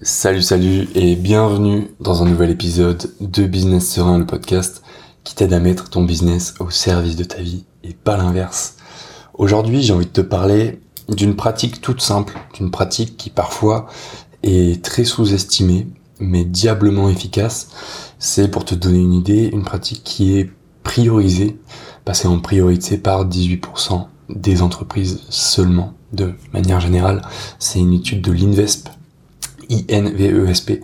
Salut, salut et bienvenue dans un nouvel épisode de Business Serein, le podcast qui t'aide à mettre ton business au service de ta vie et pas l'inverse. Aujourd'hui, j'ai envie de te parler d'une pratique toute simple, d'une pratique qui parfois est très sous-estimée, mais diablement efficace. C'est pour te donner une idée, une pratique qui est priorisée, passée en priorité par 18% des entreprises seulement, de manière générale. C'est une étude de l'Invesp INVESP,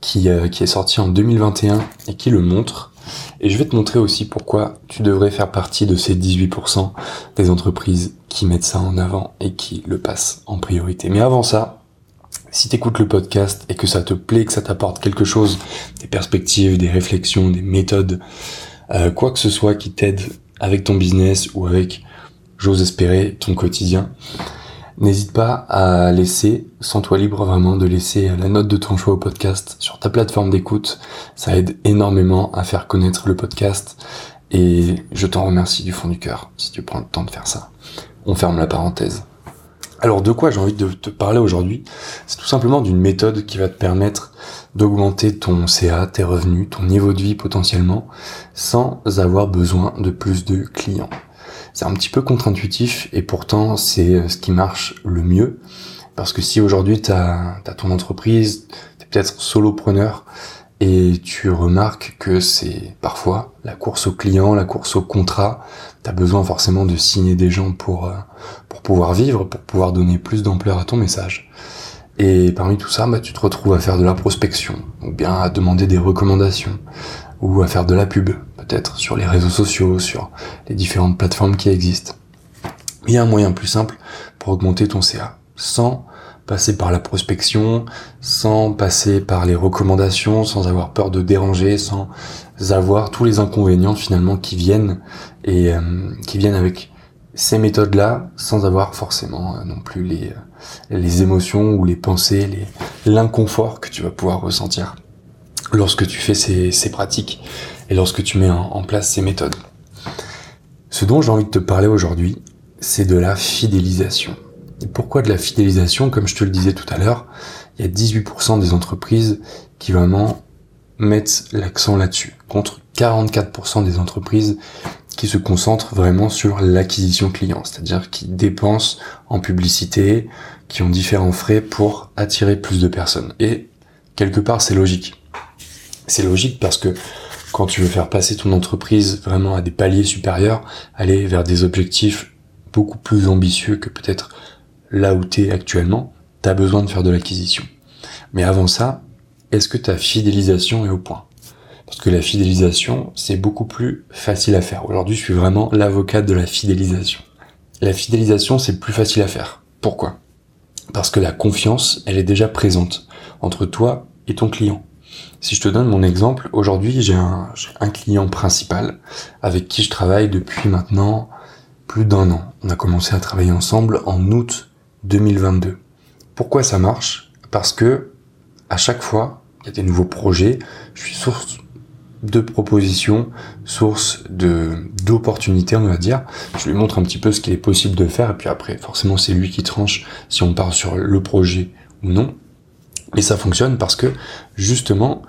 qui, euh, qui est sorti en 2021 et qui le montre. Et je vais te montrer aussi pourquoi tu devrais faire partie de ces 18% des entreprises qui mettent ça en avant et qui le passent en priorité. Mais avant ça, si tu écoutes le podcast et que ça te plaît, que ça t'apporte quelque chose, des perspectives, des réflexions, des méthodes, euh, quoi que ce soit qui t'aide avec ton business ou avec, j'ose espérer, ton quotidien, N'hésite pas à laisser, sans toi libre vraiment, de laisser la note de ton choix au podcast sur ta plateforme d'écoute. Ça aide énormément à faire connaître le podcast et je t'en remercie du fond du cœur si tu prends le temps de faire ça. On ferme la parenthèse. Alors de quoi j'ai envie de te parler aujourd'hui? C'est tout simplement d'une méthode qui va te permettre d'augmenter ton CA, tes revenus, ton niveau de vie potentiellement, sans avoir besoin de plus de clients. C'est un petit peu contre-intuitif et pourtant c'est euh, ce qui marche le mieux. Parce que si aujourd'hui tu as, ton entreprise, tu es peut-être solopreneur et tu remarques que c'est parfois la course au client, la course au contrat, tu as besoin forcément de signer des gens pour, euh, pour pouvoir vivre, pour pouvoir donner plus d'ampleur à ton message. Et parmi tout ça, bah, tu te retrouves à faire de la prospection, ou bien à demander des recommandations, ou à faire de la pub, peut-être sur les réseaux sociaux, sur les différentes plateformes qui existent. Il y a un moyen plus simple pour augmenter ton CA, sans passer par la prospection, sans passer par les recommandations, sans avoir peur de déranger, sans avoir tous les inconvénients finalement qui viennent et euh, qui viennent avec ces méthodes-là, sans avoir forcément euh, non plus les, euh, les émotions ou les pensées, l'inconfort que tu vas pouvoir ressentir lorsque tu fais ces pratiques et lorsque tu mets en, place ces méthodes. Ce dont j'ai envie de te parler aujourd'hui, c'est de la fidélisation. Et pourquoi de la fidélisation? Comme je te le disais tout à l'heure, il y a 18% des entreprises qui vraiment mettent l'accent là-dessus, contre 44% des entreprises qui se concentrent vraiment sur l'acquisition client, c'est-à-dire qui dépensent en publicité, qui ont différents frais pour attirer plus de personnes. Et quelque part, c'est logique. C'est logique parce que quand tu veux faire passer ton entreprise vraiment à des paliers supérieurs, aller vers des objectifs beaucoup plus ambitieux que peut-être là où tu es actuellement, tu as besoin de faire de l'acquisition. Mais avant ça, est-ce que ta fidélisation est au point? Parce que la fidélisation, c'est beaucoup plus facile à faire. Aujourd'hui, je suis vraiment l'avocat de la fidélisation. La fidélisation, c'est plus facile à faire. Pourquoi? Parce que la confiance, elle est déjà présente entre toi et ton client. Si je te donne mon exemple, aujourd'hui j'ai un, client principal avec qui je travaille depuis maintenant plus d'un an. On a commencé à travailler ensemble en août 2022. Pourquoi ça marche? Parce que à chaque fois, il y a des nouveaux projets, je suis source de propositions, source d'opportunités, on va dire. Je lui montre un petit peu ce qu'il est possible de faire, et puis après, forcément, c'est lui qui tranche si on part sur le projet ou non. Et ça fonctionne parce que justement,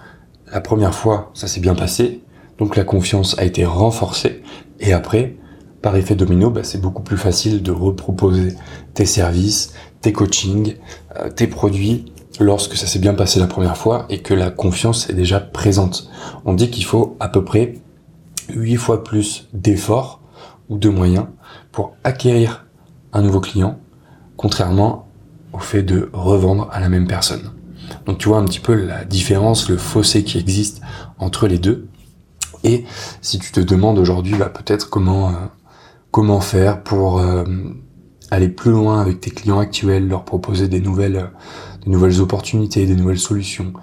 la première fois, ça s'est bien passé, donc la confiance a été renforcée, et après, par effet domino, bah, c'est beaucoup plus facile de reproposer tes services, tes coachings, euh, tes produits lorsque ça s'est bien passé la première fois et que la confiance est déjà présente. On dit qu'il faut à peu près 8 fois plus d'efforts ou de moyens pour acquérir un nouveau client, contrairement au fait de revendre à la même personne. Donc tu vois un petit peu la différence, le fossé qui existe entre les deux. Et si tu te demandes aujourd'hui bah, peut-être comment euh, comment faire pour euh, aller plus loin avec tes clients actuels, leur proposer des nouvelles euh, des nouvelles opportunités, des nouvelles solutions.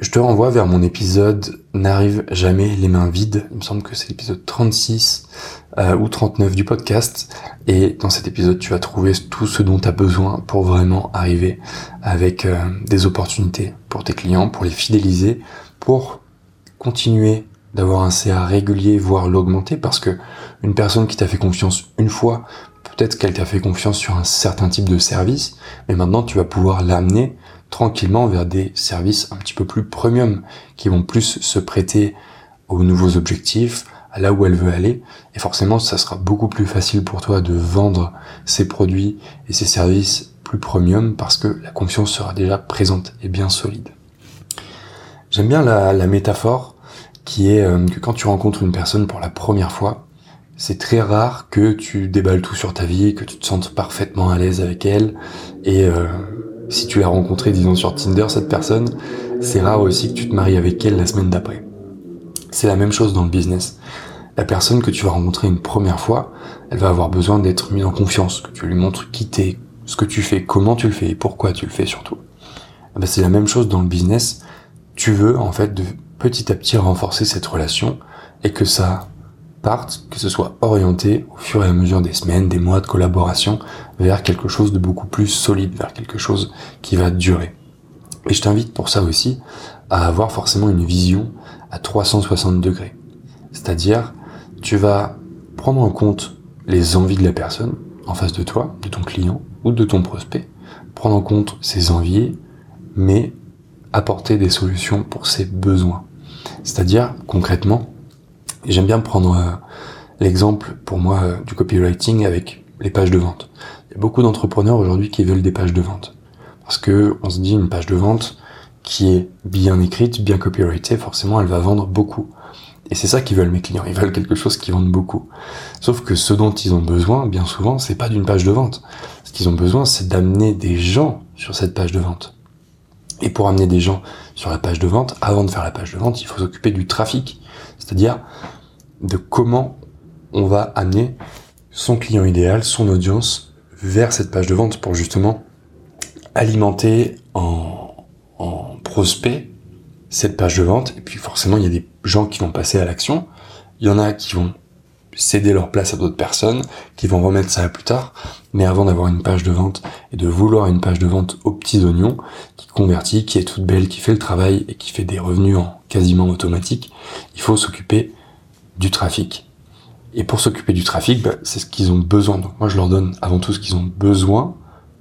Je te renvoie vers mon épisode N'arrive jamais les mains vides. Il me semble que c'est l'épisode 36 ou 39 du podcast. Et dans cet épisode, tu vas trouver tout ce dont tu as besoin pour vraiment arriver avec euh, des opportunités pour tes clients, pour les fidéliser, pour continuer d'avoir un CA régulier, voire l'augmenter, parce que une personne qui t'a fait confiance une fois, peut-être qu'elle t'a fait confiance sur un certain type de service, mais maintenant tu vas pouvoir l'amener tranquillement vers des services un petit peu plus premium, qui vont plus se prêter aux nouveaux objectifs, à là où elle veut aller. Et forcément, ça sera beaucoup plus facile pour toi de vendre ces produits et ces services plus premium parce que la confiance sera déjà présente et bien solide. J'aime bien la, métaphore qui est euh, que quand tu rencontres une personne pour la première fois, c'est très rare que tu déballes tout sur ta vie, que tu te sentes parfaitement à l'aise avec elle. Et euh, si tu l'as rencontrée, disons sur Tinder, cette personne, c'est rare aussi que tu te maries avec elle la semaine d'après. C'est la même chose dans le business. La personne que tu vas rencontrer une première fois, elle va avoir besoin d'être mise en confiance, que tu lui montres qui t'es, ce que tu fais, comment tu le fais et pourquoi tu le fais surtout. Eh ben, c'est la même chose dans le business. Tu veux en fait de petit à petit renforcer cette relation et que ça parte, que ce soit orienté au fur et à mesure des semaines, des mois de collaboration vers quelque chose de beaucoup plus solide, vers quelque chose qui va durer. Et je t'invite pour ça aussi à avoir forcément une vision à 360 degrés. C'est-à-dire, tu vas prendre en compte les envies de la personne en face de toi, de ton client ou de ton prospect, prendre en compte ses envies, mais apporter des solutions pour ses besoins. C'est-à-dire, concrètement, j'aime bien prendre euh, l'exemple pour moi euh, du copywriting avec les pages de vente. Il y a beaucoup d'entrepreneurs aujourd'hui qui veulent des pages de vente. Parce que on se dit une page de vente qui est bien écrite, bien copyrightée, forcément elle va vendre beaucoup. Et c'est ça qu'ils veulent mes clients, ils veulent quelque chose qui vende beaucoup. Sauf que ce dont ils ont besoin, bien souvent, c'est pas d'une page de vente. Ce qu'ils ont besoin, c'est d'amener des gens sur cette page de vente. Et pour amener des gens sur la page de vente, avant de faire la page de vente, il faut s'occuper du trafic. C'est-à-dire de comment on va amener son client idéal, son audience vers cette page de vente pour justement alimenter en, en prospect cette page de vente. Et puis forcément, il y a des gens qui vont passer à l'action. Il y en a qui vont céder leur place à d'autres personnes, qui vont remettre ça à plus tard. Mais avant d'avoir une page de vente et de vouloir une page de vente aux petits oignons, qui convertit, qui est toute belle, qui fait le travail et qui fait des revenus en quasiment automatique, il faut s'occuper du trafic. Et pour s'occuper du trafic, bah, c'est ce qu'ils ont besoin. Donc moi, je leur donne avant tout ce qu'ils ont besoin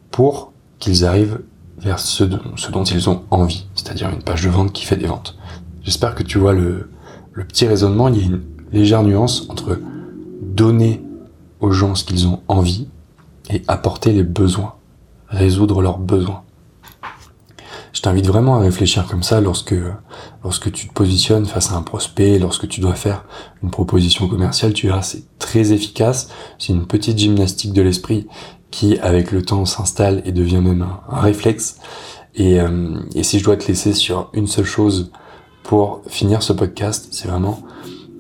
pour qu'ils arrivent vers ce, dont ils ont envie, c'est-à-dire une page de vente qui fait des ventes. J'espère que tu vois le, le petit raisonnement, il y a une légère nuance entre donner aux gens ce qu'ils ont envie et apporter les besoins, résoudre leurs besoins. Je t'invite vraiment à réfléchir comme ça lorsque, tu te positionnes face à un prospect, lorsque tu dois faire une proposition commerciale, tu verras, c'est très efficace. C'est une petite gymnastique de l'esprit qui, avec le temps, s'installe et devient même un, réflexe. Euh, et si je dois te laisser sur une seule chose pour finir ce podcast, c'est vraiment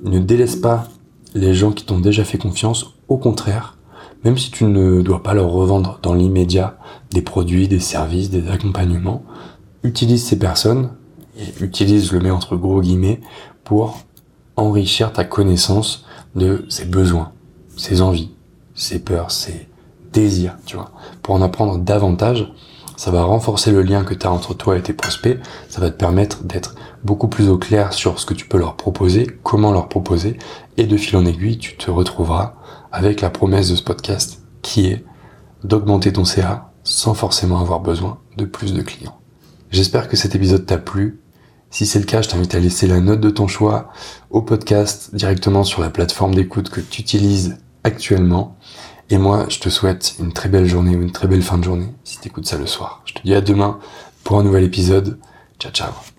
ne délaisse pas les gens qui t'ont déjà fait confiance. Au contraire, même si tu ne dois pas leur revendre dans l'immédiat des produits, des services, des accompagnements, utilise ces personnes et utilise, je le mets entre gros guillemets, pour enrichir ta connaissance de ses besoins, ses envies, ses peurs, ses désirs, tu vois. Pour en apprendre davantage, ça va renforcer le lien que tu as entre toi et tes prospects, ça va te permettre d'être beaucoup plus au clair sur ce que tu peux leur proposer, comment leur proposer, et de fil en aiguille, tu te retrouveras avec la promesse de ce podcast qui est d'augmenter ton CA sans forcément avoir besoin de plus de clients. J'espère que cet épisode t'a plu. Si c'est le cas, je t'invite à laisser la note de ton choix au podcast directement sur la plateforme d'écoute que tu utilises actuellement. Et moi, je te souhaite une très belle journée ou une très belle fin de journée si tu écoutes ça le soir. Je te dis à demain pour un nouvel épisode. Ciao ciao